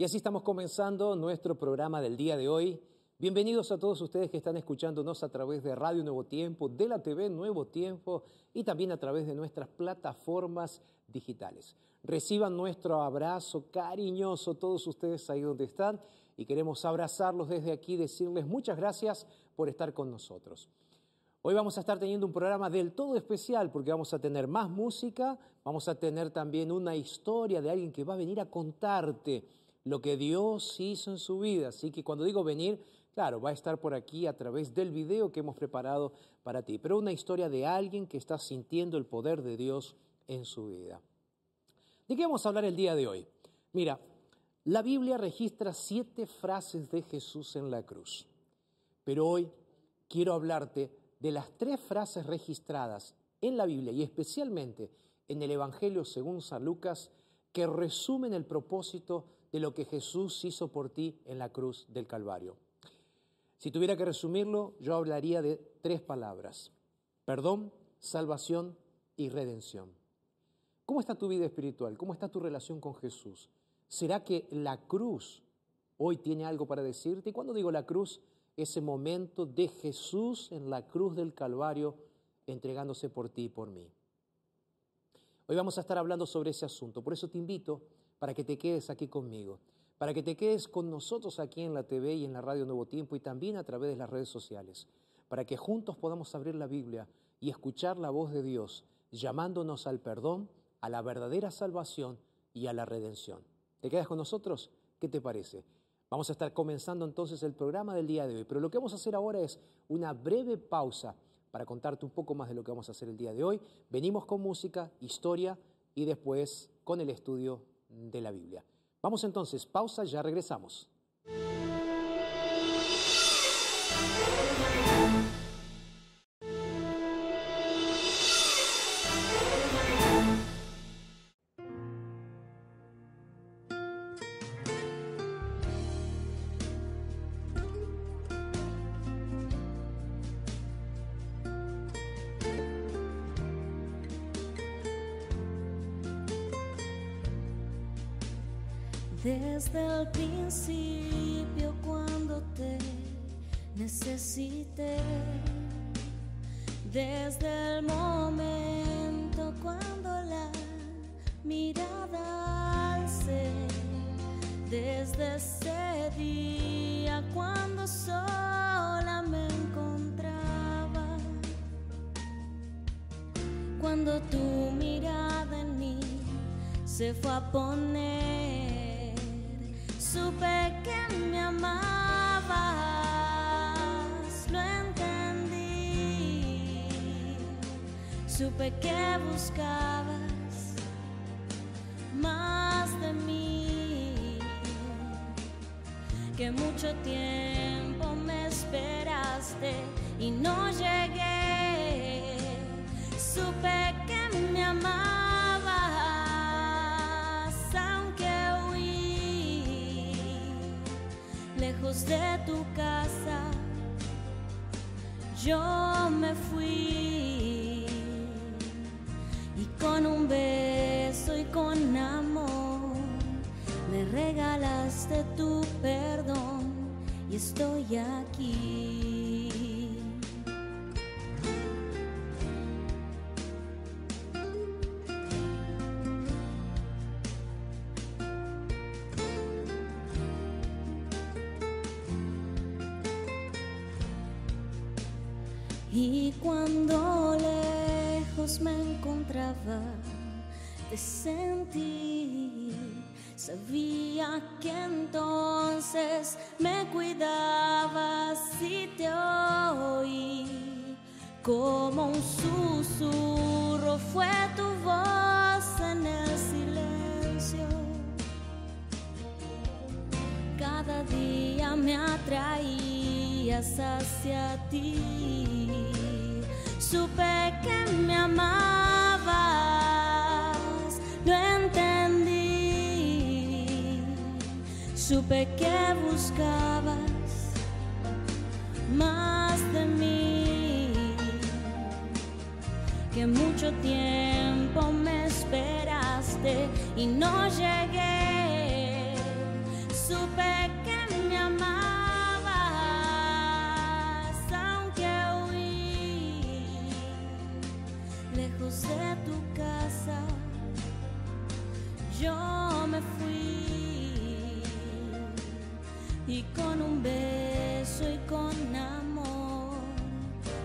Y así estamos comenzando nuestro programa del día de hoy. Bienvenidos a todos ustedes que están escuchándonos a través de Radio Nuevo Tiempo, de la TV Nuevo Tiempo y también a través de nuestras plataformas digitales. Reciban nuestro abrazo cariñoso todos ustedes ahí donde están y queremos abrazarlos desde aquí, decirles muchas gracias por estar con nosotros. Hoy vamos a estar teniendo un programa del todo especial porque vamos a tener más música, vamos a tener también una historia de alguien que va a venir a contarte lo que Dios hizo en su vida. Así que cuando digo venir, claro, va a estar por aquí a través del video que hemos preparado para ti, pero una historia de alguien que está sintiendo el poder de Dios en su vida. ¿De qué vamos a hablar el día de hoy? Mira, la Biblia registra siete frases de Jesús en la cruz, pero hoy quiero hablarte de las tres frases registradas en la Biblia y especialmente en el Evangelio según San Lucas que resumen el propósito de lo que Jesús hizo por ti en la cruz del Calvario. Si tuviera que resumirlo, yo hablaría de tres palabras. Perdón, salvación y redención. ¿Cómo está tu vida espiritual? ¿Cómo está tu relación con Jesús? ¿Será que la cruz hoy tiene algo para decirte? Y cuando digo la cruz, ese momento de Jesús en la cruz del Calvario entregándose por ti y por mí. Hoy vamos a estar hablando sobre ese asunto, por eso te invito para que te quedes aquí conmigo, para que te quedes con nosotros aquí en la TV y en la Radio Nuevo Tiempo y también a través de las redes sociales, para que juntos podamos abrir la Biblia y escuchar la voz de Dios, llamándonos al perdón, a la verdadera salvación y a la redención. ¿Te quedas con nosotros? ¿Qué te parece? Vamos a estar comenzando entonces el programa del día de hoy, pero lo que vamos a hacer ahora es una breve pausa para contarte un poco más de lo que vamos a hacer el día de hoy. Venimos con música, historia y después con el estudio de la Biblia. Vamos entonces, pausa, ya regresamos. Desde ese día cuando sola me encontraba. Cuando tu mirada en mí se fue a poner, supe que me amabas, lo entendí. Supe que buscabas más de mí, que mucho tiempo me esperaste y no llegué. Supe que me amabas, aunque huí lejos de tu casa. Yo me fui y con un beso y con amor me regalaste tu perdón y estoy aquí. Y cuando lejos me encontraba, te sentí. Sabía que entonces me cuidabas y te oí. Como un susurro fue tu voz en el silencio. Cada día me atraías hacia ti. Supe que me amabas, Supe que buscabas más de mí, que mucho tiempo me esperaste y no llegué. Supe que me amabas, aunque huí lejos de tu casa. Yo me fui y con un beso y con amor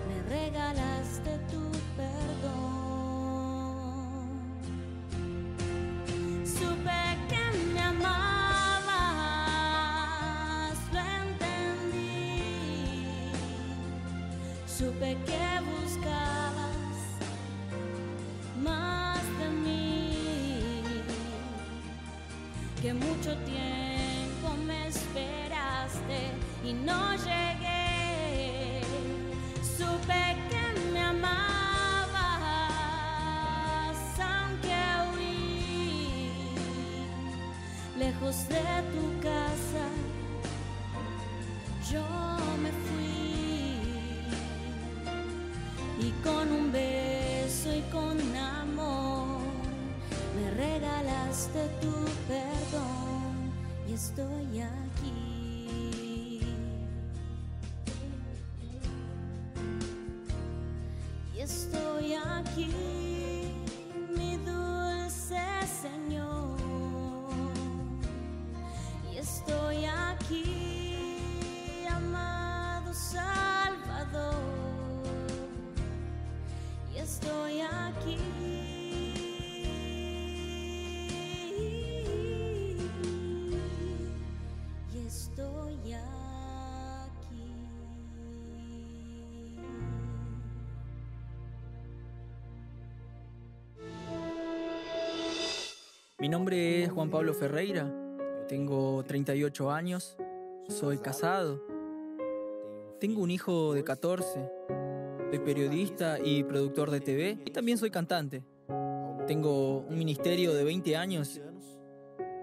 me regalaste tu perdón. Supe que me amabas, lo entendí. Supe que buscabas más de mí, que mucho tiempo de tu casa. Yo me fui y con un beso y con amor me regalaste tu perdón y estoy aquí. Nombre es Juan Pablo Ferreira, tengo 38 años, soy casado, tengo un hijo de 14, soy periodista y productor de TV y también soy cantante. Tengo un ministerio de 20 años.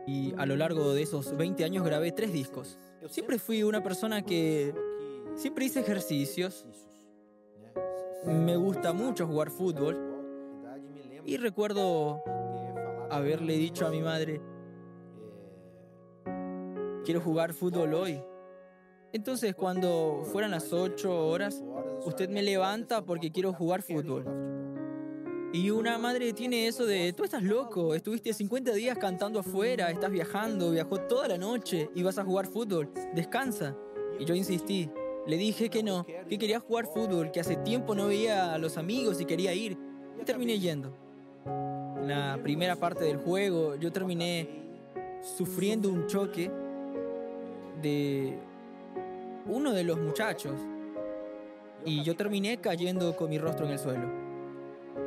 Y a lo largo de esos 20 años grabé tres discos. Siempre fui una persona que siempre hice ejercicios, me gusta mucho jugar fútbol. Y recuerdo haberle dicho a mi madre, quiero jugar fútbol hoy. Entonces cuando fueran las 8 horas, usted me levanta porque quiero jugar fútbol. Y una madre tiene eso de, tú estás loco, estuviste 50 días cantando afuera, estás viajando, viajó toda la noche y vas a jugar fútbol, descansa. Y yo insistí. Le dije que no, que quería jugar fútbol, que hace tiempo no veía a los amigos y quería ir. Y terminé yendo. La primera parte del juego yo terminé sufriendo un choque de uno de los muchachos y yo terminé cayendo con mi rostro en el suelo.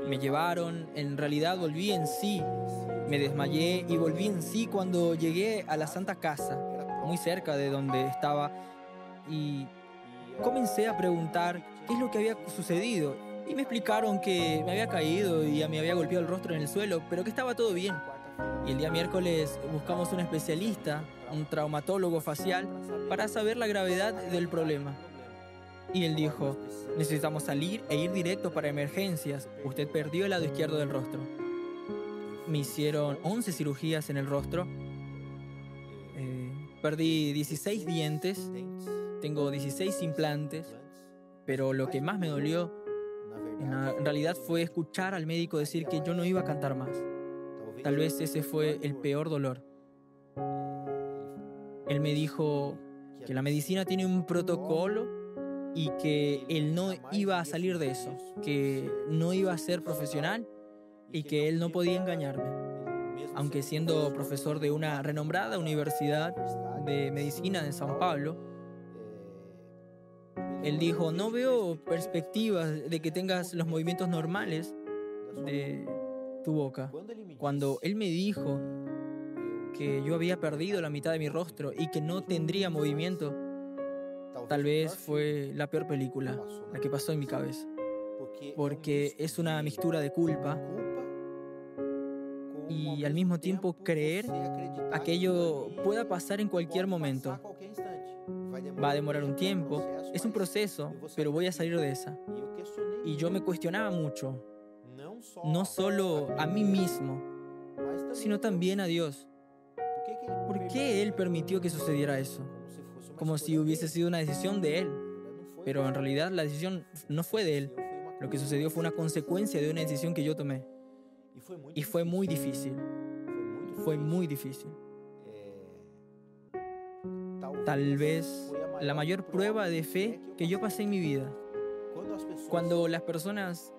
Me llevaron, en realidad volví en sí, me desmayé y volví en sí cuando llegué a la Santa Casa, muy cerca de donde estaba, y comencé a preguntar qué es lo que había sucedido. Y me explicaron que me había caído y me había golpeado el rostro en el suelo, pero que estaba todo bien. Y el día miércoles buscamos un especialista, un traumatólogo facial, para saber la gravedad del problema. Y él dijo, necesitamos salir e ir directo para emergencias. Usted perdió el lado izquierdo del rostro. Me hicieron 11 cirugías en el rostro. Eh, perdí 16 dientes. Tengo 16 implantes. Pero lo que más me dolió en, en realidad fue escuchar al médico decir que yo no iba a cantar más. Tal vez ese fue el peor dolor. Él me dijo que la medicina tiene un protocolo y que él no iba a salir de eso, que no iba a ser profesional y que él no podía engañarme. Aunque siendo profesor de una renombrada universidad de medicina de San Pablo, él dijo, no veo perspectivas de que tengas los movimientos normales de tu boca. Cuando él me dijo que yo había perdido la mitad de mi rostro y que no tendría movimiento, Tal vez fue la peor película, la que pasó en mi cabeza, porque es una mixtura de culpa y al mismo tiempo creer aquello pueda pasar en cualquier momento. Va a demorar un tiempo, es un proceso, pero voy a salir de esa. Y yo me cuestionaba mucho, no solo a mí mismo, sino también a Dios. ¿Por qué Él permitió que sucediera eso? como si hubiese sido una decisión de él. Pero en realidad la decisión no fue de él. Lo que sucedió fue una consecuencia de una decisión que yo tomé. Y fue muy difícil. Fue muy difícil. Tal vez la mayor prueba de fe que yo pasé en mi vida. Cuando las personas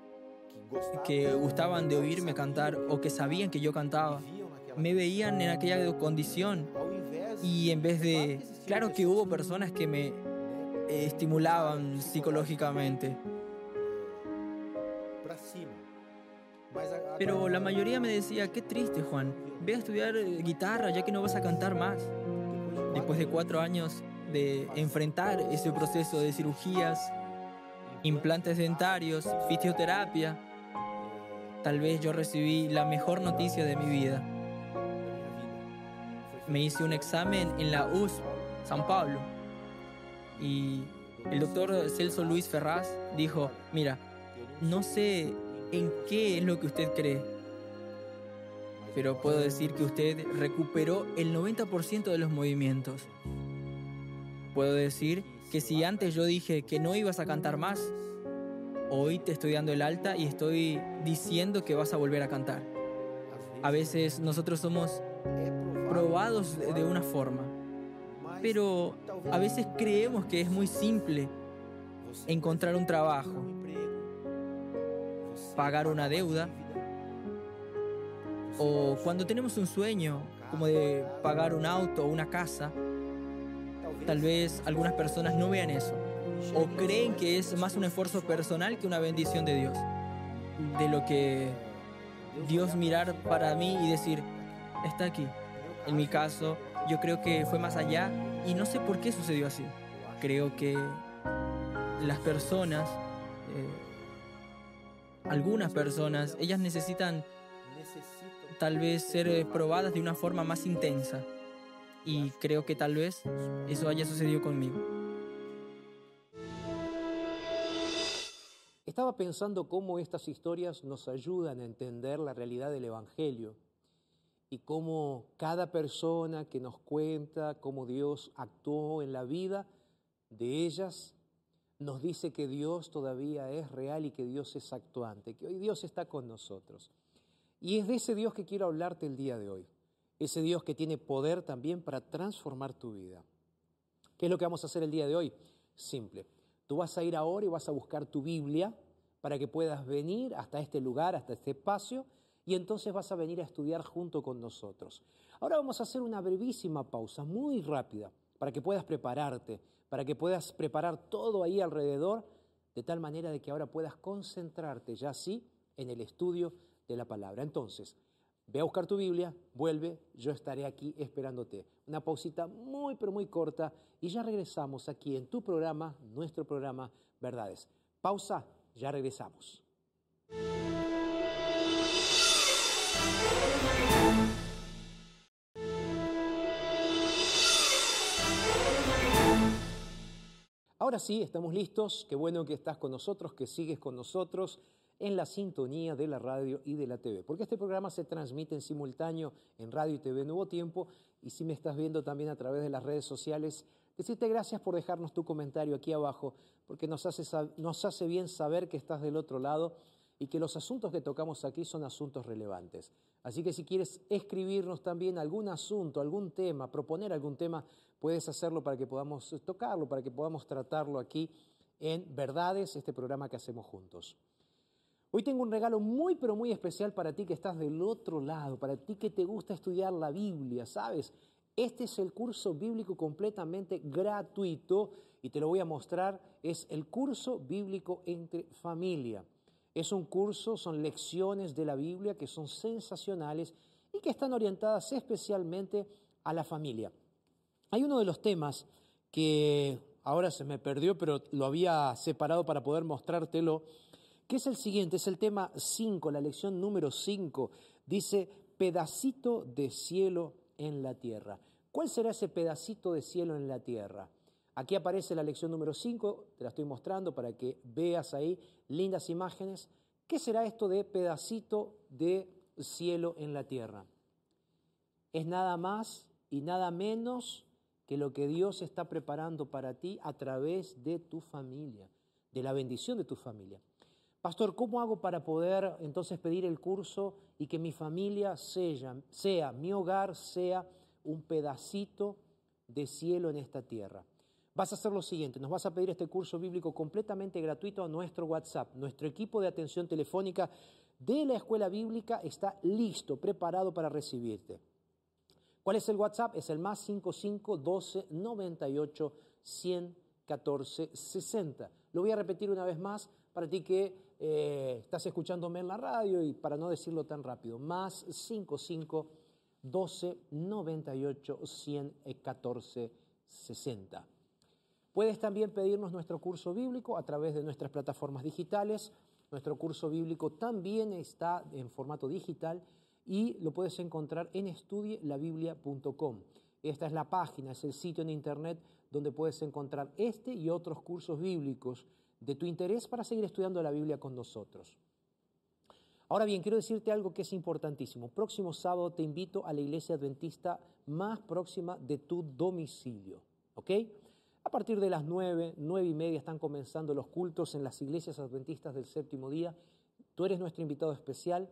que gustaban de oírme cantar o que sabían que yo cantaba, me veían en aquella condición y en vez de... Claro que hubo personas que me eh, estimulaban psicológicamente. Pero la mayoría me decía, qué triste Juan, ve a estudiar eh, guitarra ya que no vas a cantar más. Después de cuatro años de enfrentar ese proceso de cirugías, implantes dentarios, fisioterapia, tal vez yo recibí la mejor noticia de mi vida. Me hice un examen en la USP San Pablo y el doctor Celso Luis Ferraz dijo, mira, no sé en qué es lo que usted cree, pero puedo decir que usted recuperó el 90% de los movimientos. Puedo decir que si antes yo dije que no ibas a cantar más, hoy te estoy dando el alta y estoy diciendo que vas a volver a cantar. A veces nosotros somos probados de una forma, pero a veces creemos que es muy simple encontrar un trabajo, pagar una deuda, o cuando tenemos un sueño como de pagar un auto o una casa, tal vez algunas personas no vean eso, o creen que es más un esfuerzo personal que una bendición de Dios, de lo que Dios mirar para mí y decir, está aquí. En mi caso, yo creo que fue más allá y no sé por qué sucedió así. Creo que las personas, eh, algunas personas, ellas necesitan tal vez ser eh, probadas de una forma más intensa. Y creo que tal vez eso haya sucedido conmigo. Estaba pensando cómo estas historias nos ayudan a entender la realidad del Evangelio y cómo cada persona que nos cuenta cómo Dios actuó en la vida de ellas, nos dice que Dios todavía es real y que Dios es actuante, que hoy Dios está con nosotros. Y es de ese Dios que quiero hablarte el día de hoy, ese Dios que tiene poder también para transformar tu vida. ¿Qué es lo que vamos a hacer el día de hoy? Simple. Tú vas a ir ahora y vas a buscar tu Biblia para que puedas venir hasta este lugar, hasta este espacio, y entonces vas a venir a estudiar junto con nosotros. Ahora vamos a hacer una brevísima pausa, muy rápida, para que puedas prepararte, para que puedas preparar todo ahí alrededor, de tal manera de que ahora puedas concentrarte ya sí en el estudio de la palabra. Entonces, ve a buscar tu Biblia, vuelve, yo estaré aquí esperándote. Una pausita muy, pero muy corta y ya regresamos aquí en tu programa, nuestro programa Verdades. Pausa, ya regresamos. Ahora sí, estamos listos. Qué bueno que estás con nosotros, que sigues con nosotros en la sintonía de la radio y de la TV, porque este programa se transmite en simultáneo en radio y TV Nuevo Tiempo, y si me estás viendo también a través de las redes sociales, decirte gracias por dejarnos tu comentario aquí abajo, porque nos hace, nos hace bien saber que estás del otro lado y que los asuntos que tocamos aquí son asuntos relevantes. Así que si quieres escribirnos también algún asunto, algún tema, proponer algún tema, puedes hacerlo para que podamos tocarlo, para que podamos tratarlo aquí en Verdades, este programa que hacemos juntos. Hoy tengo un regalo muy, pero muy especial para ti que estás del otro lado, para ti que te gusta estudiar la Biblia, ¿sabes? Este es el curso bíblico completamente gratuito y te lo voy a mostrar. Es el curso bíblico entre familia. Es un curso, son lecciones de la Biblia que son sensacionales y que están orientadas especialmente a la familia. Hay uno de los temas que ahora se me perdió, pero lo había separado para poder mostrártelo, que es el siguiente, es el tema 5, la lección número 5. Dice, pedacito de cielo en la tierra. ¿Cuál será ese pedacito de cielo en la tierra? Aquí aparece la lección número 5, te la estoy mostrando para que veas ahí lindas imágenes. ¿Qué será esto de pedacito de cielo en la tierra? Es nada más y nada menos que lo que Dios está preparando para ti a través de tu familia, de la bendición de tu familia. Pastor, ¿cómo hago para poder entonces pedir el curso y que mi familia sea, sea mi hogar, sea un pedacito de cielo en esta tierra? Vas a hacer lo siguiente, nos vas a pedir este curso bíblico completamente gratuito a nuestro WhatsApp. Nuestro equipo de atención telefónica de la escuela bíblica está listo, preparado para recibirte. ¿Cuál es el WhatsApp? Es el más 55 12 98 114 60. Lo voy a repetir una vez más para ti que eh, estás escuchándome en la radio y para no decirlo tan rápido. Más 55 12 98 114 60. Puedes también pedirnos nuestro curso bíblico a través de nuestras plataformas digitales. Nuestro curso bíblico también está en formato digital y lo puedes encontrar en estudielabiblia.com. Esta es la página, es el sitio en internet donde puedes encontrar este y otros cursos bíblicos de tu interés para seguir estudiando la Biblia con nosotros. Ahora bien, quiero decirte algo que es importantísimo. Próximo sábado te invito a la iglesia adventista más próxima de tu domicilio. ¿Ok? A partir de las nueve, nueve y media están comenzando los cultos en las iglesias adventistas del séptimo día. Tú eres nuestro invitado especial.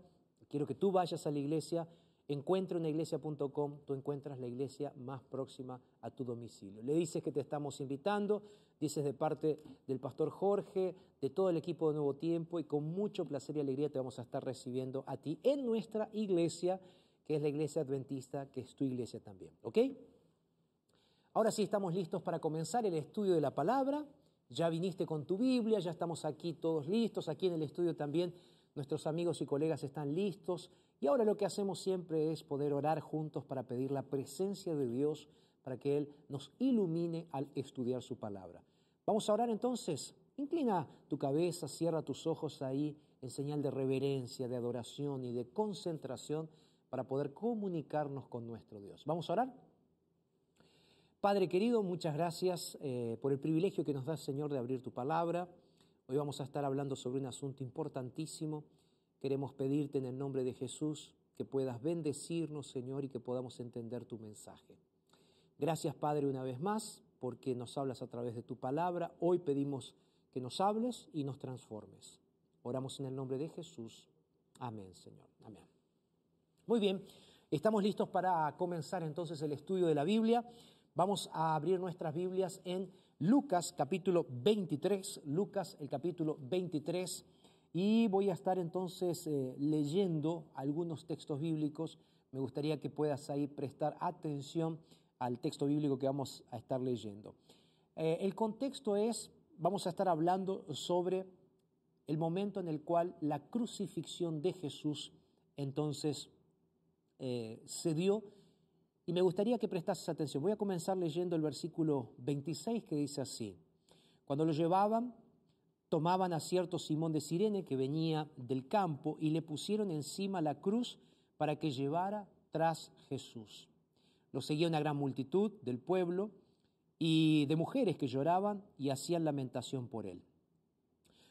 Quiero que tú vayas a la iglesia, encuentreunaiglesia.com, tú encuentras la iglesia más próxima a tu domicilio. Le dices que te estamos invitando, dices de parte del pastor Jorge, de todo el equipo de Nuevo Tiempo y con mucho placer y alegría te vamos a estar recibiendo a ti en nuestra iglesia, que es la iglesia adventista, que es tu iglesia también. ¿Ok? Ahora sí estamos listos para comenzar el estudio de la palabra. Ya viniste con tu Biblia, ya estamos aquí todos listos. Aquí en el estudio también nuestros amigos y colegas están listos. Y ahora lo que hacemos siempre es poder orar juntos para pedir la presencia de Dios, para que Él nos ilumine al estudiar su palabra. Vamos a orar entonces. Inclina tu cabeza, cierra tus ojos ahí en señal de reverencia, de adoración y de concentración para poder comunicarnos con nuestro Dios. ¿Vamos a orar? Padre querido, muchas gracias eh, por el privilegio que nos da, Señor, de abrir tu palabra. Hoy vamos a estar hablando sobre un asunto importantísimo. Queremos pedirte en el nombre de Jesús que puedas bendecirnos, Señor, y que podamos entender tu mensaje. Gracias, Padre, una vez más, porque nos hablas a través de tu palabra. Hoy pedimos que nos hables y nos transformes. Oramos en el nombre de Jesús. Amén, Señor. Amén. Muy bien, estamos listos para comenzar entonces el estudio de la Biblia. Vamos a abrir nuestras Biblias en Lucas capítulo 23, Lucas el capítulo 23, y voy a estar entonces eh, leyendo algunos textos bíblicos. Me gustaría que puedas ahí prestar atención al texto bíblico que vamos a estar leyendo. Eh, el contexto es, vamos a estar hablando sobre el momento en el cual la crucifixión de Jesús entonces eh, se dio y me gustaría que prestases atención. Voy a comenzar leyendo el versículo 26 que dice así. Cuando lo llevaban, tomaban a cierto Simón de Sirene que venía del campo y le pusieron encima la cruz para que llevara tras Jesús. Lo seguía una gran multitud del pueblo y de mujeres que lloraban y hacían lamentación por él.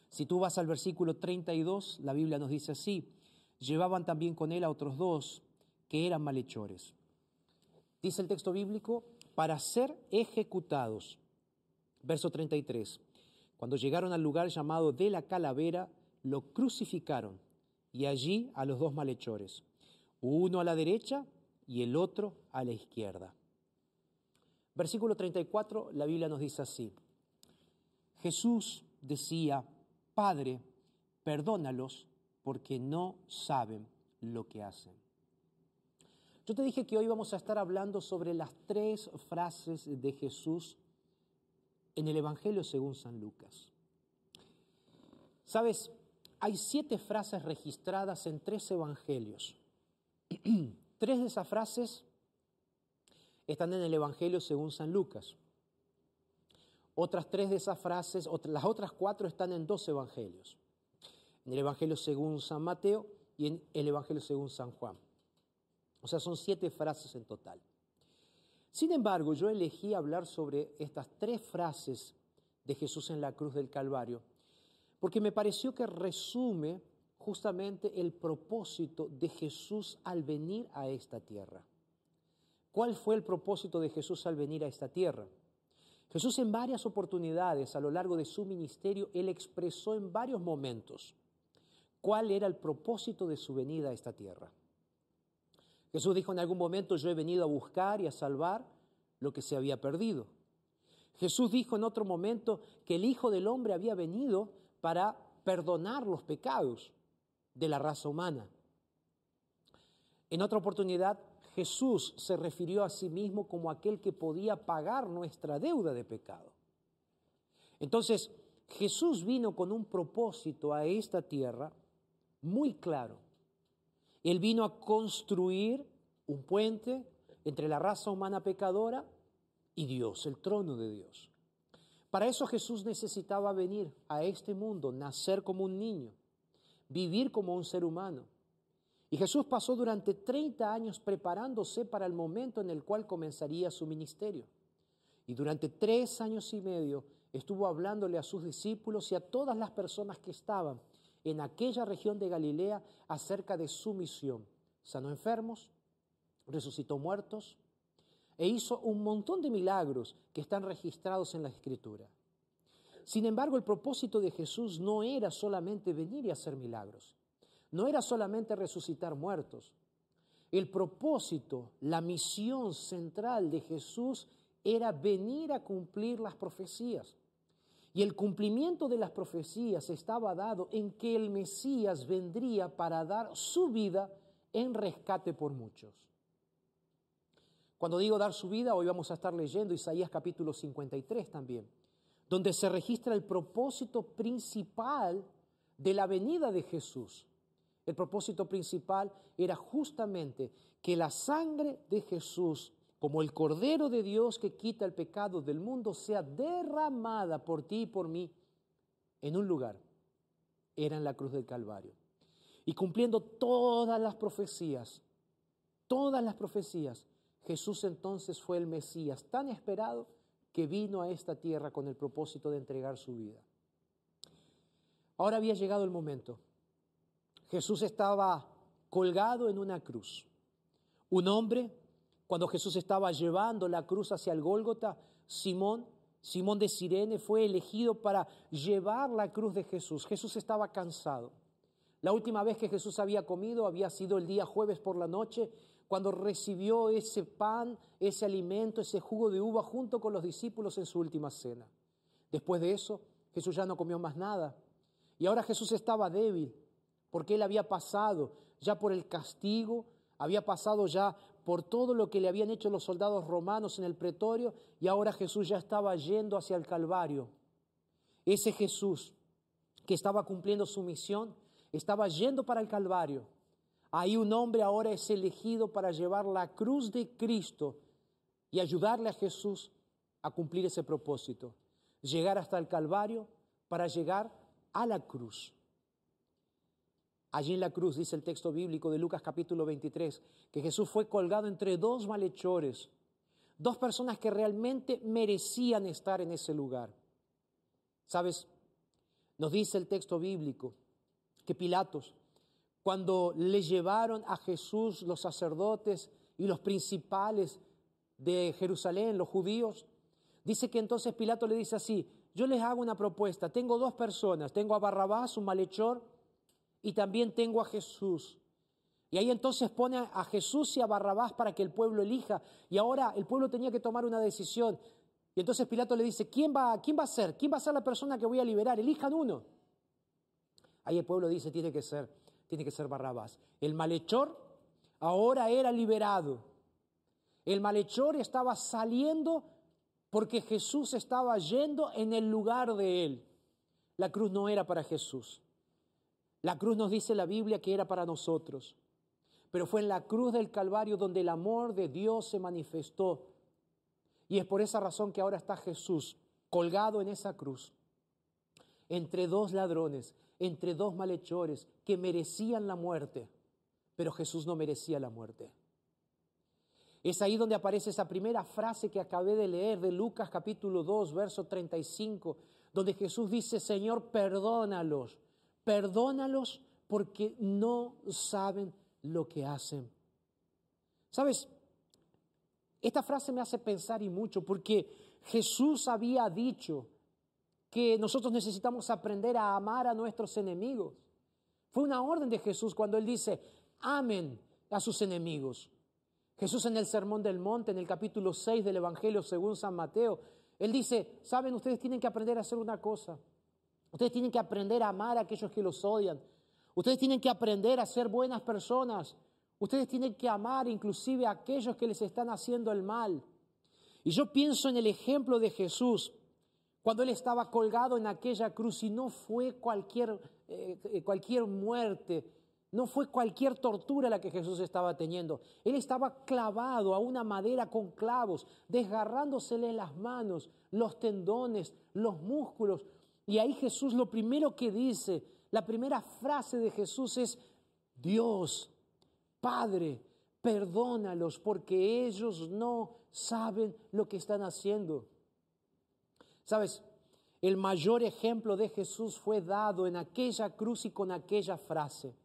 Si tú vas al versículo 32, la Biblia nos dice así, llevaban también con él a otros dos que eran malhechores dice el texto bíblico, para ser ejecutados. Verso 33. Cuando llegaron al lugar llamado de la calavera, lo crucificaron y allí a los dos malhechores, uno a la derecha y el otro a la izquierda. Versículo 34, la Biblia nos dice así. Jesús decía, Padre, perdónalos porque no saben lo que hacen. Yo te dije que hoy vamos a estar hablando sobre las tres frases de Jesús en el Evangelio según San Lucas. Sabes, hay siete frases registradas en tres evangelios. tres de esas frases están en el Evangelio según San Lucas. Otras tres de esas frases, las otras cuatro están en dos evangelios. En el Evangelio según San Mateo y en el Evangelio según San Juan. O sea, son siete frases en total. Sin embargo, yo elegí hablar sobre estas tres frases de Jesús en la cruz del Calvario, porque me pareció que resume justamente el propósito de Jesús al venir a esta tierra. ¿Cuál fue el propósito de Jesús al venir a esta tierra? Jesús en varias oportunidades a lo largo de su ministerio, él expresó en varios momentos cuál era el propósito de su venida a esta tierra. Jesús dijo en algún momento, yo he venido a buscar y a salvar lo que se había perdido. Jesús dijo en otro momento que el Hijo del Hombre había venido para perdonar los pecados de la raza humana. En otra oportunidad, Jesús se refirió a sí mismo como aquel que podía pagar nuestra deuda de pecado. Entonces, Jesús vino con un propósito a esta tierra muy claro. Él vino a construir un puente entre la raza humana pecadora y Dios, el trono de Dios. Para eso Jesús necesitaba venir a este mundo, nacer como un niño, vivir como un ser humano. Y Jesús pasó durante 30 años preparándose para el momento en el cual comenzaría su ministerio. Y durante tres años y medio estuvo hablándole a sus discípulos y a todas las personas que estaban en aquella región de Galilea acerca de su misión. Sanó enfermos, resucitó muertos e hizo un montón de milagros que están registrados en la Escritura. Sin embargo, el propósito de Jesús no era solamente venir y hacer milagros, no era solamente resucitar muertos. El propósito, la misión central de Jesús era venir a cumplir las profecías. Y el cumplimiento de las profecías estaba dado en que el Mesías vendría para dar su vida en rescate por muchos. Cuando digo dar su vida, hoy vamos a estar leyendo Isaías capítulo 53 también, donde se registra el propósito principal de la venida de Jesús. El propósito principal era justamente que la sangre de Jesús como el Cordero de Dios que quita el pecado del mundo, sea derramada por ti y por mí en un lugar. Era en la cruz del Calvario. Y cumpliendo todas las profecías, todas las profecías, Jesús entonces fue el Mesías tan esperado que vino a esta tierra con el propósito de entregar su vida. Ahora había llegado el momento. Jesús estaba colgado en una cruz. Un hombre cuando Jesús estaba llevando la cruz hacia el Gólgota, Simón, Simón de Sirene, fue elegido para llevar la cruz de Jesús. Jesús estaba cansado. La última vez que Jesús había comido había sido el día jueves por la noche, cuando recibió ese pan, ese alimento, ese jugo de uva junto con los discípulos en su última cena. Después de eso, Jesús ya no comió más nada. Y ahora Jesús estaba débil, porque él había pasado ya por el castigo, había pasado ya por todo lo que le habían hecho los soldados romanos en el pretorio, y ahora Jesús ya estaba yendo hacia el Calvario. Ese Jesús que estaba cumpliendo su misión, estaba yendo para el Calvario. Ahí un hombre ahora es elegido para llevar la cruz de Cristo y ayudarle a Jesús a cumplir ese propósito. Llegar hasta el Calvario para llegar a la cruz. Allí en la cruz dice el texto bíblico de Lucas capítulo 23 que Jesús fue colgado entre dos malhechores, dos personas que realmente merecían estar en ese lugar. ¿Sabes? Nos dice el texto bíblico que Pilatos, cuando le llevaron a Jesús los sacerdotes y los principales de Jerusalén, los judíos, dice que entonces Pilato le dice así, yo les hago una propuesta, tengo dos personas, tengo a Barrabás, un malhechor, y también tengo a Jesús. Y ahí entonces pone a Jesús y a Barrabás para que el pueblo elija. Y ahora el pueblo tenía que tomar una decisión. Y entonces Pilato le dice, ¿quién va, ¿quién va a ser? ¿Quién va a ser la persona que voy a liberar? Elijan uno. Ahí el pueblo dice, tiene que ser, tiene que ser Barrabás. El malhechor ahora era liberado. El malhechor estaba saliendo porque Jesús estaba yendo en el lugar de él. La cruz no era para Jesús. La cruz nos dice la Biblia que era para nosotros. Pero fue en la cruz del Calvario donde el amor de Dios se manifestó y es por esa razón que ahora está Jesús colgado en esa cruz, entre dos ladrones, entre dos malhechores que merecían la muerte, pero Jesús no merecía la muerte. Es ahí donde aparece esa primera frase que acabé de leer de Lucas capítulo 2, verso 35, donde Jesús dice, Señor, perdónalos, perdónalos porque no saben lo que hacen. ¿Sabes? Esta frase me hace pensar y mucho porque Jesús había dicho que nosotros necesitamos aprender a amar a nuestros enemigos. Fue una orden de Jesús cuando Él dice, amen a sus enemigos. Jesús en el Sermón del Monte, en el capítulo 6 del Evangelio según San Mateo, Él dice, saben, ustedes tienen que aprender a hacer una cosa. Ustedes tienen que aprender a amar a aquellos que los odian. Ustedes tienen que aprender a ser buenas personas. Ustedes tienen que amar inclusive a aquellos que les están haciendo el mal. Y yo pienso en el ejemplo de Jesús, cuando Él estaba colgado en aquella cruz y no fue cualquier, eh, eh, cualquier muerte, no fue cualquier tortura la que Jesús estaba teniendo. Él estaba clavado a una madera con clavos, desgarrándosele las manos, los tendones, los músculos. Y ahí Jesús lo primero que dice, la primera frase de Jesús es, Dios, Padre, perdónalos porque ellos no saben lo que están haciendo. Sabes, el mayor ejemplo de Jesús fue dado en aquella cruz y con aquella frase.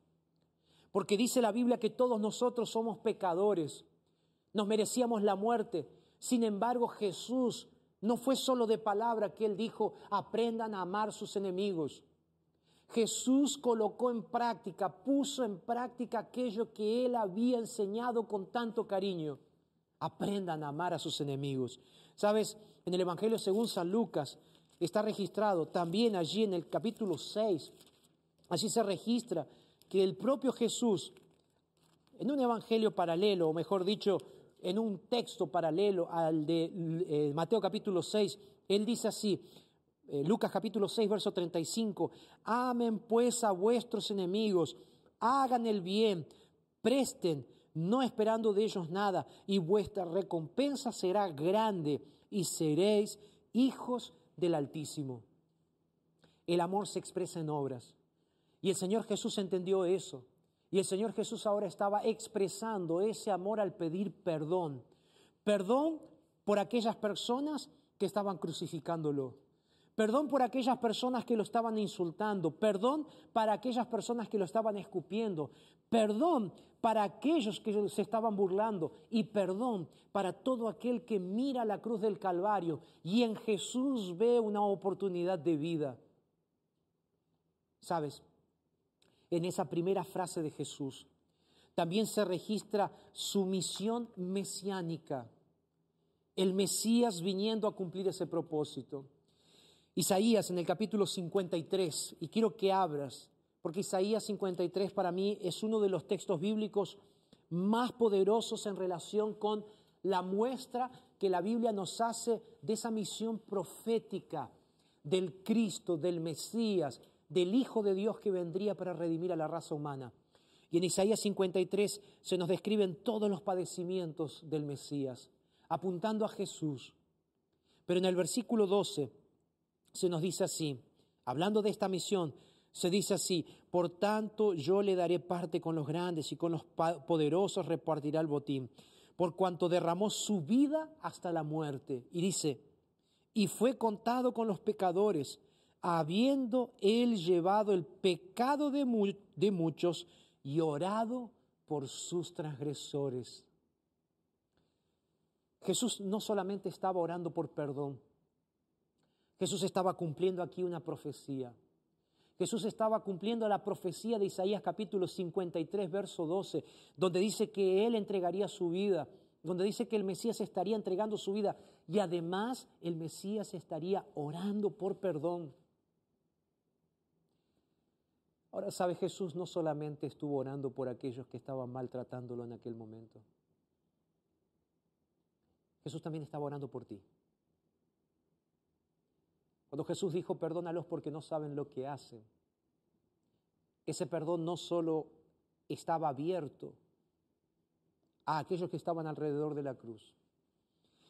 Porque dice la Biblia que todos nosotros somos pecadores, nos merecíamos la muerte. Sin embargo, Jesús no fue solo de palabra que él dijo, aprendan a amar sus enemigos. Jesús colocó en práctica, puso en práctica aquello que él había enseñado con tanto cariño. Aprendan a amar a sus enemigos. Sabes, en el Evangelio según San Lucas está registrado también allí en el capítulo 6, allí se registra que el propio Jesús, en un evangelio paralelo, o mejor dicho, en un texto paralelo al de eh, Mateo capítulo 6, él dice así, eh, Lucas capítulo 6, verso 35, amen pues a vuestros enemigos, hagan el bien, presten, no esperando de ellos nada, y vuestra recompensa será grande, y seréis hijos del Altísimo. El amor se expresa en obras, y el Señor Jesús entendió eso, y el Señor Jesús ahora estaba expresando ese amor al pedir perdón, perdón por aquellas personas que estaban crucificándolo Perdón por aquellas personas que lo estaban insultando. Perdón para aquellas personas que lo estaban escupiendo. Perdón para aquellos que se estaban burlando. Y perdón para todo aquel que mira la cruz del Calvario y en Jesús ve una oportunidad de vida. ¿Sabes? En esa primera frase de Jesús también se registra su misión mesiánica, el Mesías viniendo a cumplir ese propósito. Isaías en el capítulo 53, y quiero que abras, porque Isaías 53 para mí es uno de los textos bíblicos más poderosos en relación con la muestra que la Biblia nos hace de esa misión profética del Cristo, del Mesías, del Hijo de Dios que vendría para redimir a la raza humana. Y en Isaías 53 se nos describen todos los padecimientos del Mesías, apuntando a Jesús. Pero en el versículo 12 se nos dice así, hablando de esta misión, se dice así, por tanto yo le daré parte con los grandes y con los poderosos repartirá el botín, por cuanto derramó su vida hasta la muerte. Y dice, y fue contado con los pecadores, habiendo él llevado el pecado de, de muchos y orado por sus transgresores. Jesús no solamente estaba orando por perdón, Jesús estaba cumpliendo aquí una profecía. Jesús estaba cumpliendo la profecía de Isaías capítulo 53, verso 12, donde dice que Él entregaría su vida, donde dice que el Mesías estaría entregando su vida y además el Mesías estaría orando por perdón. Ahora, ¿sabe? Jesús no solamente estuvo orando por aquellos que estaban maltratándolo en aquel momento. Jesús también estaba orando por ti. Cuando Jesús dijo, perdónalos porque no saben lo que hacen, ese perdón no solo estaba abierto a aquellos que estaban alrededor de la cruz,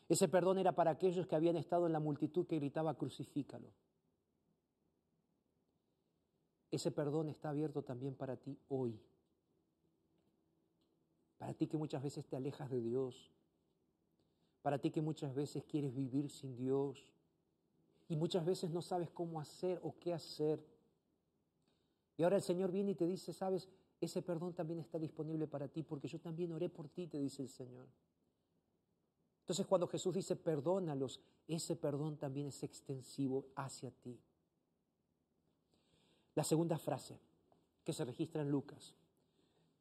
ese perdón era para aquellos que habían estado en la multitud que gritaba, crucifícalo. Ese perdón está abierto también para ti hoy. Para ti que muchas veces te alejas de Dios. Para ti que muchas veces quieres vivir sin Dios y muchas veces no sabes cómo hacer o qué hacer. Y ahora el Señor viene y te dice, sabes, ese perdón también está disponible para ti porque yo también oré por ti, te dice el Señor. Entonces cuando Jesús dice perdónalos, ese perdón también es extensivo hacia ti. La segunda frase que se registra en Lucas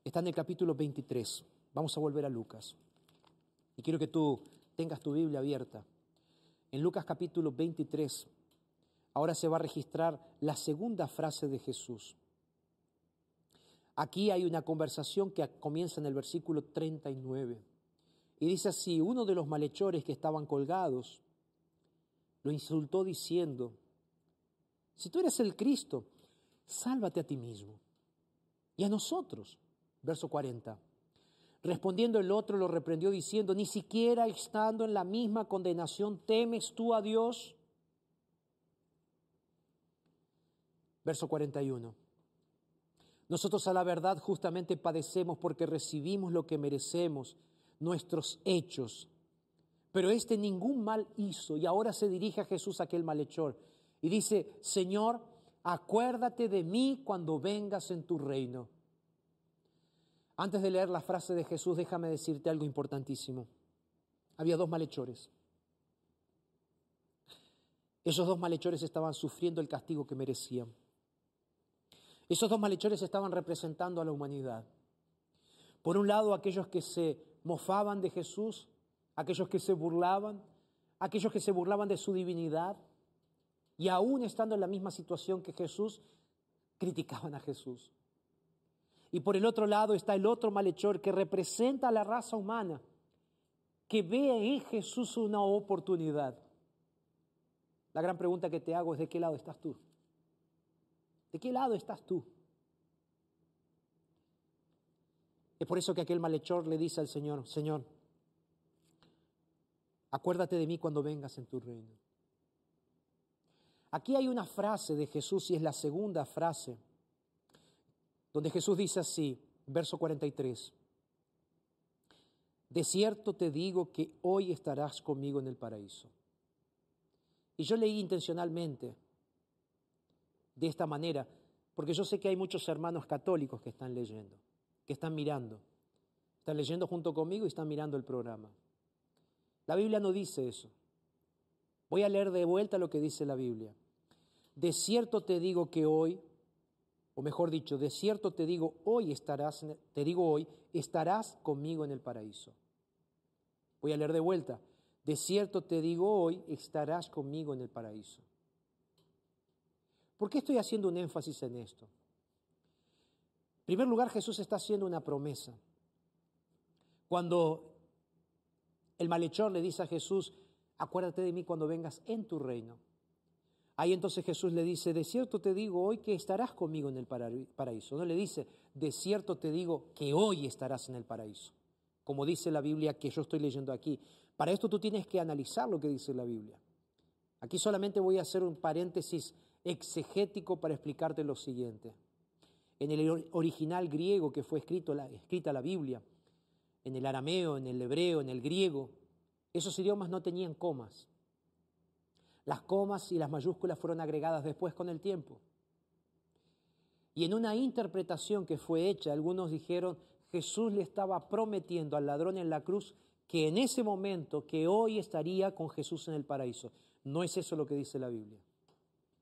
está en el capítulo 23. Vamos a volver a Lucas. Y quiero que tú tengas tu Biblia abierta en Lucas capítulo 23, ahora se va a registrar la segunda frase de Jesús. Aquí hay una conversación que comienza en el versículo 39. Y dice así, uno de los malhechores que estaban colgados lo insultó diciendo, si tú eres el Cristo, sálvate a ti mismo y a nosotros. Verso 40. Respondiendo el otro lo reprendió diciendo, ni siquiera estando en la misma condenación temes tú a Dios. Verso 41. Nosotros a la verdad justamente padecemos porque recibimos lo que merecemos, nuestros hechos. Pero este ningún mal hizo y ahora se dirige a Jesús aquel malhechor y dice, Señor, acuérdate de mí cuando vengas en tu reino. Antes de leer la frase de Jesús, déjame decirte algo importantísimo. Había dos malhechores. Esos dos malhechores estaban sufriendo el castigo que merecían. Esos dos malhechores estaban representando a la humanidad. Por un lado, aquellos que se mofaban de Jesús, aquellos que se burlaban, aquellos que se burlaban de su divinidad, y aún estando en la misma situación que Jesús, criticaban a Jesús. Y por el otro lado está el otro malhechor que representa a la raza humana, que ve en Jesús una oportunidad. La gran pregunta que te hago es, ¿de qué lado estás tú? ¿De qué lado estás tú? Es por eso que aquel malhechor le dice al Señor, Señor, acuérdate de mí cuando vengas en tu reino. Aquí hay una frase de Jesús y es la segunda frase donde Jesús dice así, verso 43, de cierto te digo que hoy estarás conmigo en el paraíso. Y yo leí intencionalmente de esta manera, porque yo sé que hay muchos hermanos católicos que están leyendo, que están mirando, están leyendo junto conmigo y están mirando el programa. La Biblia no dice eso. Voy a leer de vuelta lo que dice la Biblia. De cierto te digo que hoy O mejor dicho, de cierto te digo, hoy estarás, te digo hoy, estarás conmigo en el paraíso. Voy a leer de vuelta. De cierto te digo hoy, estarás conmigo en el paraíso. ¿Por qué estoy haciendo un énfasis en esto? En primer lugar, Jesús está haciendo una promesa. Cuando el malhechor le dice a Jesús, acuérdate de mí cuando vengas en tu reino. Ahí entonces Jesús le dice, de cierto te digo hoy que estarás conmigo en el para- paraíso. No le dice, de cierto te digo que hoy estarás en el paraíso. Como dice la Biblia que yo estoy leyendo aquí. Para esto tú tienes que analizar lo que dice la Biblia. Aquí solamente voy a hacer un paréntesis exegético para explicarte lo siguiente. En el or- original griego que fue escrito escrita la Biblia, en el arameo, en el hebreo, en el griego, esos idiomas no tenían comas. Las comas y las mayúsculas fueron agregadas después con el tiempo. Y en una interpretación que fue hecha, algunos dijeron, Jesús le estaba prometiendo al ladrón en la cruz que en ese momento, que hoy estaría con Jesús en el paraíso. No es eso lo que dice la Biblia.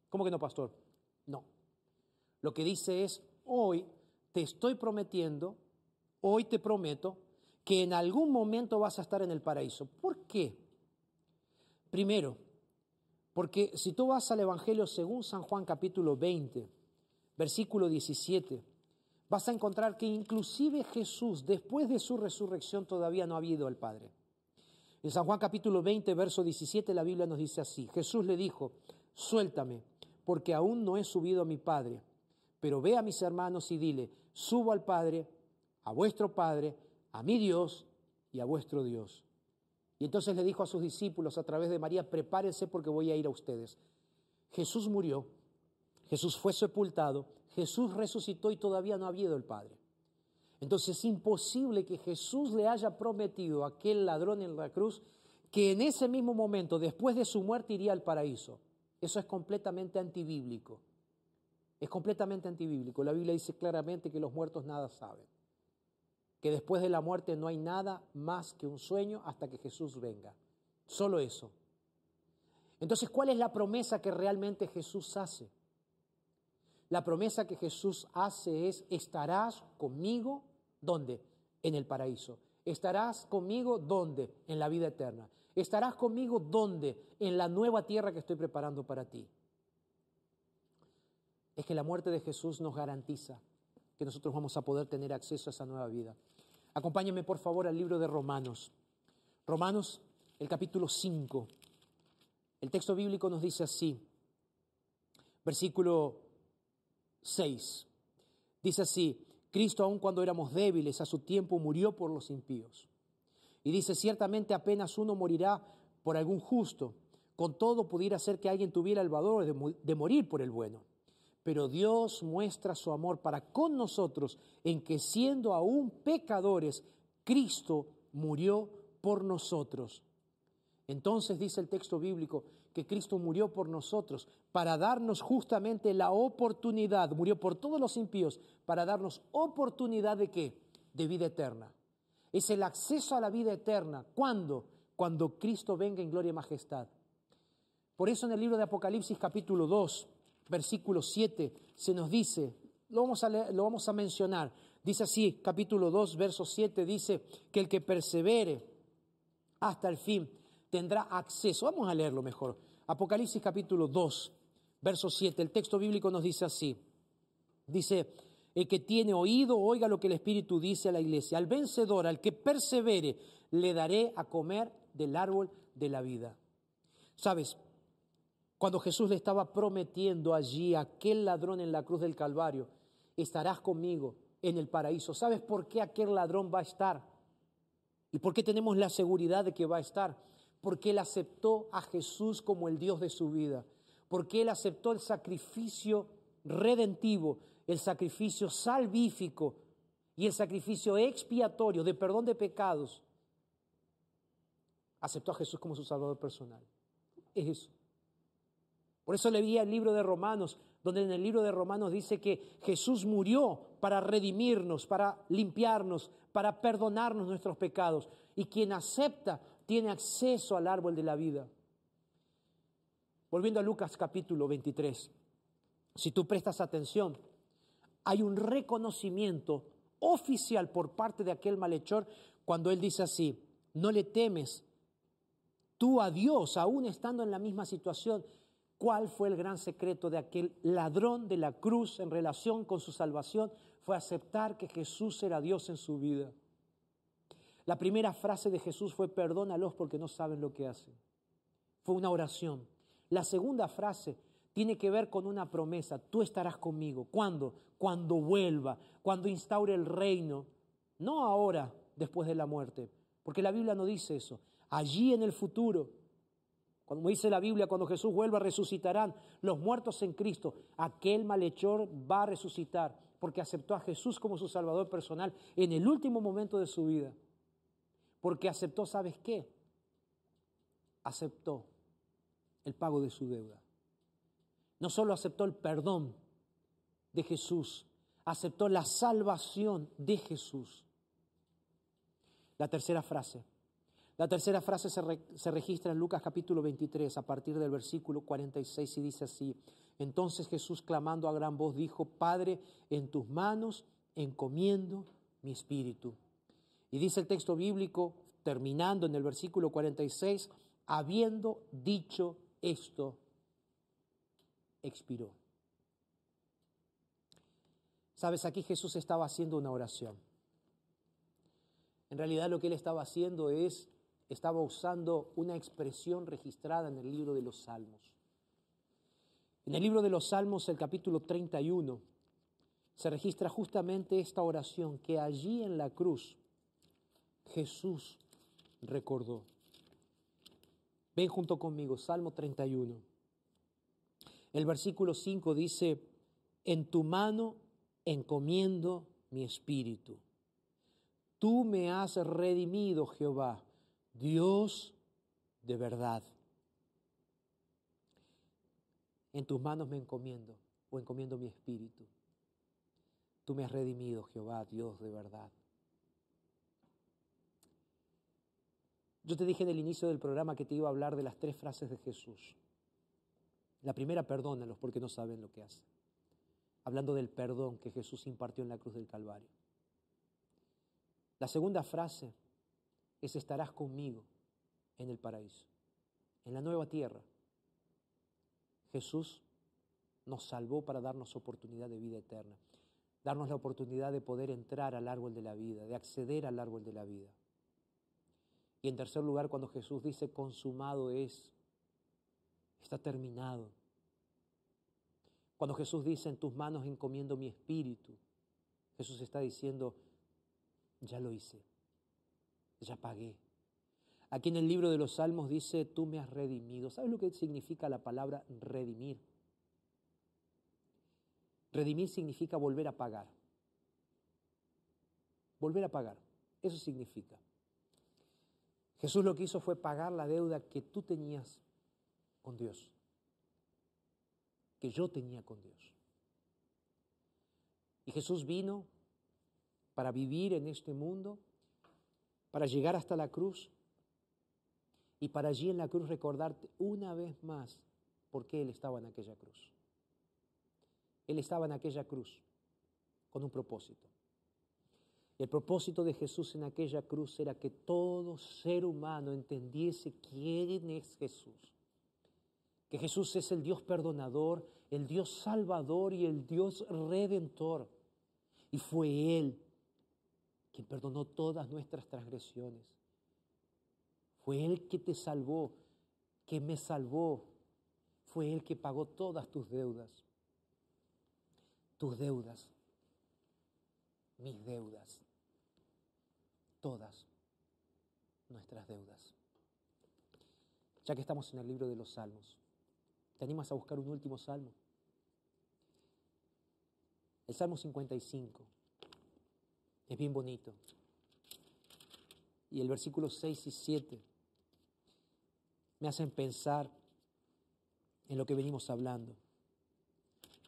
¿Cómo que no, pastor? No. Lo que dice es, hoy te estoy prometiendo, hoy te prometo, que en algún momento vas a estar en el paraíso. ¿Por qué? Primero, porque si tú vas al Evangelio según San Juan capítulo 20, versículo 17, vas a encontrar que inclusive Jesús, después de su resurrección, todavía no ha ido al Padre. En San Juan capítulo 20, verso 17, la Biblia nos dice así, Jesús le dijo, suéltame, porque aún no he subido a mi Padre, pero ve a mis hermanos y dile, subo al Padre, a vuestro Padre, a mi Dios y a vuestro Dios. Y entonces le dijo a sus discípulos a través de María, prepárense porque voy a ir a ustedes. Jesús murió, Jesús fue sepultado, Jesús resucitó y todavía no ha habido el Padre. Entonces es imposible que Jesús le haya prometido a aquel ladrón en la cruz que en ese mismo momento, después de su muerte, iría al paraíso. Eso es completamente antibíblico. Es completamente antibíblico. La Biblia dice claramente que los muertos nada saben. Que después de la muerte no hay nada más que un sueño hasta que Jesús venga. Solo eso. Entonces, ¿cuál es la promesa que realmente Jesús hace? La promesa que Jesús hace es, estarás conmigo, ¿dónde? En el paraíso. Estarás conmigo, ¿dónde? En la vida eterna. Estarás conmigo, ¿dónde? En la nueva tierra que estoy preparando para ti. Es que la muerte de Jesús nos garantiza que nosotros vamos a poder tener acceso a esa nueva vida. Acompáñame por favor al libro de Romanos. Romanos, el capítulo 5. El texto bíblico nos dice así, versículo 6. Dice así, Cristo aun cuando éramos débiles a su tiempo murió por los impíos. Y dice, ciertamente apenas uno morirá por algún justo, con todo pudiera ser que alguien tuviera el valor de, de morir por el bueno. Pero Dios muestra su amor para con nosotros en que siendo aún pecadores, Cristo murió por nosotros. Entonces dice el texto bíblico que Cristo murió por nosotros para darnos justamente la oportunidad, murió por todos los impíos, para darnos oportunidad de qué? De vida eterna. Es el acceso a la vida eterna. ¿Cuándo? Cuando Cristo venga en gloria y majestad. Por eso en el libro de Apocalipsis capítulo 2, versículo 7, se nos dice, lo vamos a, lo vamos a mencionar, dice así, capítulo 2, verso 7, dice que el que persevere hasta el fin tendrá acceso. Vamos a leerlo mejor. Apocalipsis capítulo 2, verso 7, el texto bíblico nos dice así, dice, el que tiene oído, oiga lo que el Espíritu dice a la iglesia. Al vencedor, al que persevere, le daré a comer del árbol de la vida. Sabes, cuando Jesús le estaba prometiendo allí a aquel ladrón en la cruz del Calvario, estarás conmigo en el paraíso. ¿Sabes por qué aquel ladrón va a estar? ¿Y por qué tenemos la seguridad de que va a estar? Porque él aceptó a Jesús como el Dios de su vida. Porque él aceptó el sacrificio redentivo, el sacrificio salvífico y el sacrificio expiatorio de perdón de pecados. Aceptó a Jesús como su Salvador personal. Es eso. Por eso leía el libro de Romanos, donde en el libro de Romanos dice que Jesús murió para redimirnos, para limpiarnos, para perdonarnos nuestros pecados. Y quien acepta tiene acceso al árbol de la vida. Volviendo a Lucas capítulo 23, si tú prestas atención, hay un reconocimiento oficial por parte de aquel malhechor cuando él dice así, no le temes tú a Dios, aún estando en la misma situación. ¿Cuál fue el gran secreto de aquel ladrón de la cruz en relación con su salvación? Fue aceptar que Jesús era Dios en su vida. La primera frase de Jesús fue perdónalos porque no saben lo que hacen. Fue una oración. La segunda frase tiene que ver con una promesa. Tú estarás conmigo. ¿Cuándo? Cuando vuelva, cuando instaure el reino. No ahora, después de la muerte, porque la Biblia no dice eso. Allí en el futuro, como dice la Biblia, cuando Jesús vuelva resucitarán los muertos en Cristo. Aquel malhechor va a resucitar porque aceptó a Jesús como su Salvador personal en el último momento de su vida. Porque aceptó, ¿sabes qué? Aceptó el pago de su deuda. No solo aceptó el perdón de Jesús, aceptó la salvación de Jesús. La tercera frase. La tercera frase se, registra en Lucas capítulo 23 a partir del versículo 46 y dice así, entonces Jesús clamando a gran voz dijo, Padre, en tus manos encomiendo mi espíritu. Y dice el texto bíblico, terminando en el versículo 46, habiendo dicho esto, expiró. Sabes, aquí Jesús estaba haciendo una oración. En realidad lo que él estaba haciendo es, estaba usando una expresión registrada en el libro de los Salmos. En el libro de los Salmos, el capítulo 31, se registra justamente esta oración que allí en la cruz Jesús recordó. Ven junto conmigo, Salmo 31. El versículo 5 dice, en tu mano encomiendo mi espíritu. Tú me has redimido, Jehová, Dios de verdad. En tus manos me encomiendo o encomiendo mi espíritu. Tú me has redimido, Jehová, Dios de verdad. Yo te dije en el inicio del programa que te iba a hablar de las tres frases de Jesús. La primera, perdónalos porque no saben lo que hacen. Hablando del perdón que Jesús impartió en la cruz del Calvario. La segunda frase es estarás conmigo en el paraíso, en la nueva tierra. Jesús nos salvó para darnos oportunidad de vida eterna, darnos la oportunidad de poder entrar al árbol de la vida, de acceder al árbol de la vida. Y en tercer lugar, cuando Jesús dice, consumado es, está terminado. Cuando Jesús dice, en tus manos encomiendo mi espíritu, Jesús está diciendo, ya lo hice, ya pagué. Aquí en el libro de los Salmos dice, tú me has redimido. ¿Sabes lo que significa la palabra redimir? Redimir significa volver a pagar. Volver a pagar. Eso significa. Jesús lo que hizo fue pagar la deuda que tú tenías con Dios, que yo tenía con Dios. Y Jesús vino para vivir en este mundo, para llegar hasta la cruz y para allí en la cruz recordarte una vez más por qué Él estaba en aquella cruz. Él estaba en aquella cruz con un propósito. El propósito de Jesús en aquella cruz era que todo ser humano entendiese quién es Jesús. Que Jesús es el Dios perdonador, el Dios salvador y el Dios redentor. Y fue Él quien perdonó todas nuestras transgresiones. Fue Él que te salvó, que me salvó. Fue Él que pagó todas tus deudas. Tus deudas mis deudas, todas nuestras deudas. Ya que estamos en el libro de los salmos, ¿te animas a buscar un último salmo? El Salmo 55 es bien bonito. Y el versículo 6 y 7 me hacen pensar en lo que venimos hablando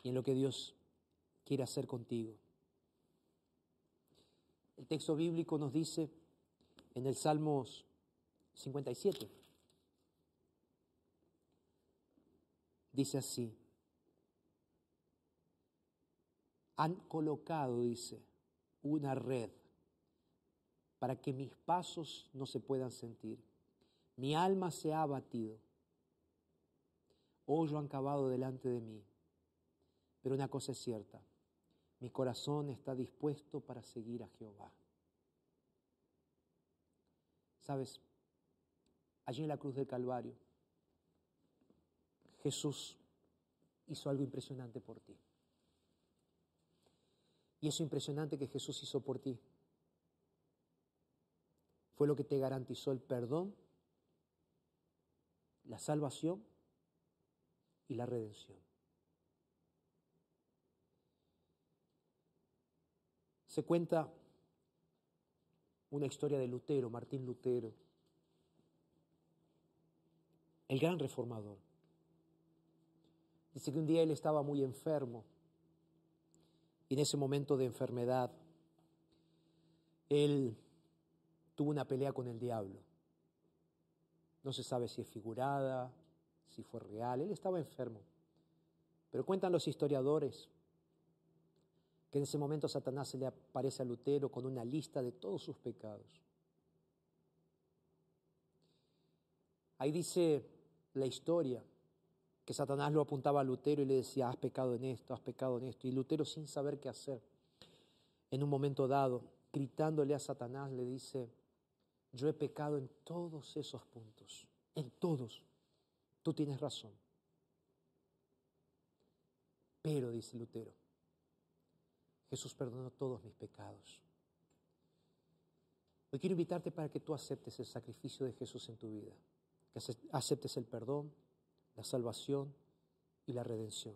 y en lo que Dios quiere hacer contigo. El texto bíblico nos dice en el Salmos 57, dice así, Han colocado, dice, una red para que mis pasos no se puedan sentir. Mi alma se ha abatido. Hoyo han cavado delante de mí. Pero una cosa es cierta, mi corazón está dispuesto para seguir a Jehová. Sabes, allí en la cruz del Calvario, Jesús hizo algo impresionante por ti. Y eso impresionante que Jesús hizo por ti fue lo que te garantizó el perdón, la salvación y la redención. Se cuenta una historia de Lutero, Martín Lutero, el gran reformador. Dice que un día él estaba muy enfermo en ese momento de enfermedad él tuvo una pelea con el diablo. No se sabe si es figurada, si fue real, él estaba enfermo. Pero cuentan los historiadores que en ese momento Satanás se le aparece a Lutero con una lista de todos sus pecados. Ahí dice la historia que Satanás lo apuntaba a Lutero y le decía, has pecado en esto, has pecado en esto. Y Lutero sin saber qué hacer, en un momento dado, gritándole a Satanás, le dice, yo he pecado en todos esos puntos, en todos. Tú tienes razón. Pero, dice Lutero, Jesús perdonó todos mis pecados. Hoy quiero invitarte para que tú aceptes el sacrificio de Jesús en tu vida, que aceptes el perdón, la salvación y la redención.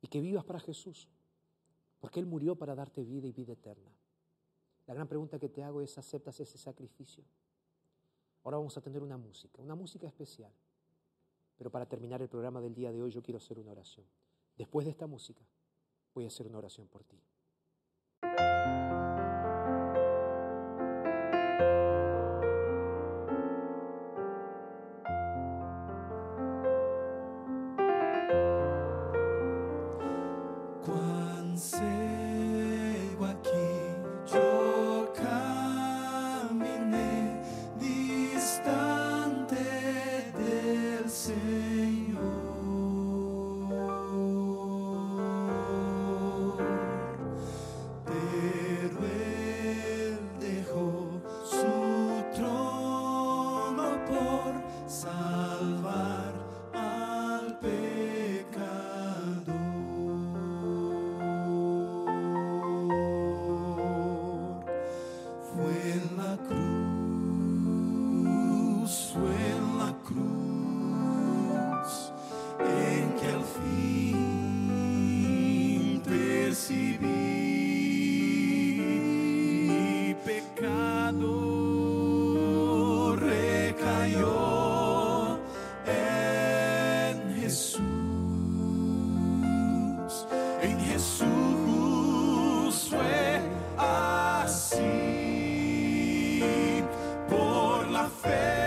Y que vivas para Jesús, porque Él murió para darte vida y vida eterna. La gran pregunta que te hago es, ¿aceptas ese sacrificio? Ahora vamos a tener una música, una música especial. Pero para terminar el programa del día de hoy yo quiero hacer una oración. Después de esta música voy a hacer una oración por ti. Por la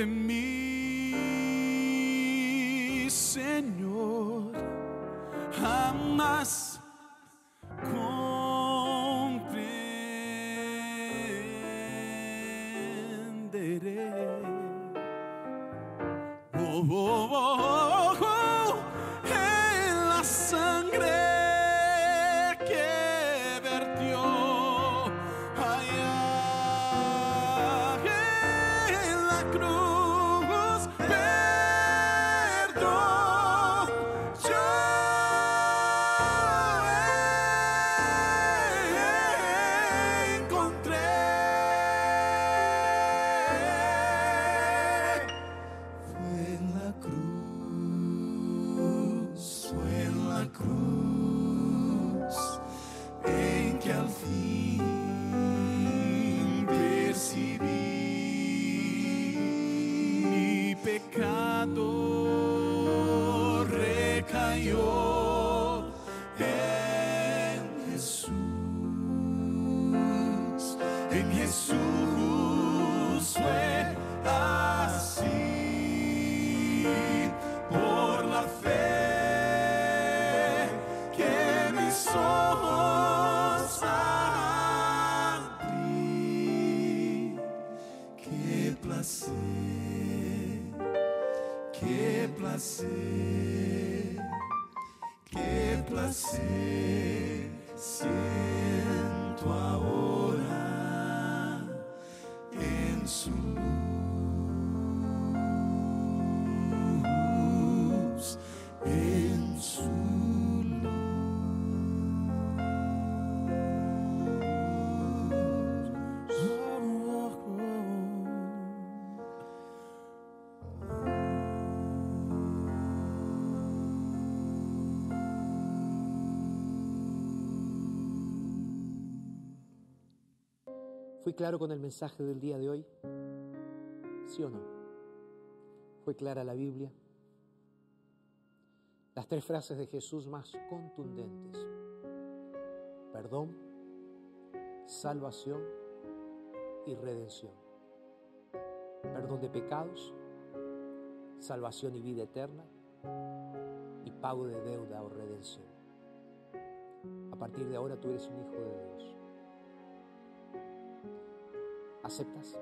de mi en Jesús ¿Fui claro con el mensaje del día de hoy? ¿Sí o no? ¿Fue clara la Biblia? Las tres frases de Jesús más contundentes. Perdón, salvación y redención. Perdón de pecados, salvación y vida eterna y pago de deuda o redención. A partir de ahora tú eres un hijo de Dios. ¿Aceptas?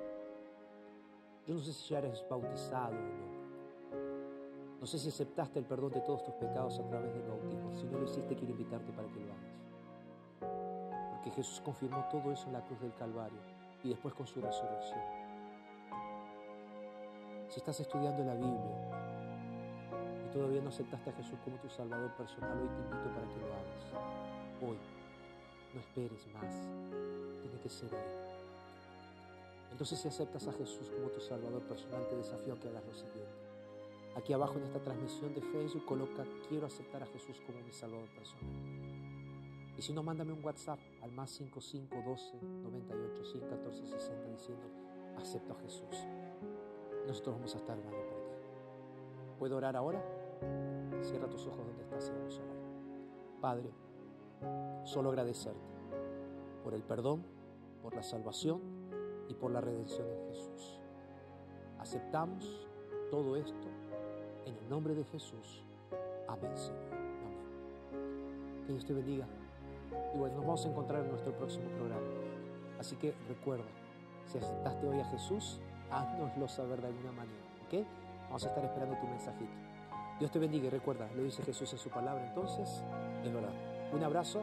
Yo no sé si ya eres bautizado o no. No sé si aceptaste el perdón de todos tus pecados a través del bautismo. Si no lo hiciste, quiero invitarte para que lo hagas. Porque Jesús confirmó todo eso en la cruz del Calvario y después con su resurrección. Si estás estudiando la Biblia y todavía no aceptaste a Jesús como tu Salvador personal, hoy te invito para que lo hagas. Hoy. No esperes más. Tiene que ser hoy. Entonces si aceptas a Jesús como tu Salvador personal, te desafío a que hagas lo siguiente. Aquí abajo en esta transmisión de Facebook coloca quiero aceptar a Jesús como mi Salvador personal. Y si no, mándame un WhatsApp al más 5512 98 114 60 diciendo acepto a Jesús. Nosotros vamos a estar orando por ti. ¿Puedo orar ahora? Cierra tus ojos donde estás y vamos a orar. Padre, solo agradecerte por el perdón, por la salvación y por la redención en Jesús. Aceptamos todo esto en el nombre de Jesús. Amén, Señor. Que Dios te bendiga. Y bueno, nos vamos a encontrar en nuestro próximo programa. Así que recuerda, si aceptaste hoy a Jesús, háznoslo saber de alguna manera. ¿Ok? Vamos a estar esperando tu mensajito. Dios te bendiga y recuerda, lo dice Jesús en su palabra, entonces es verdad. Un abrazo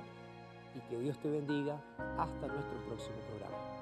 y que Dios te bendiga hasta nuestro próximo programa.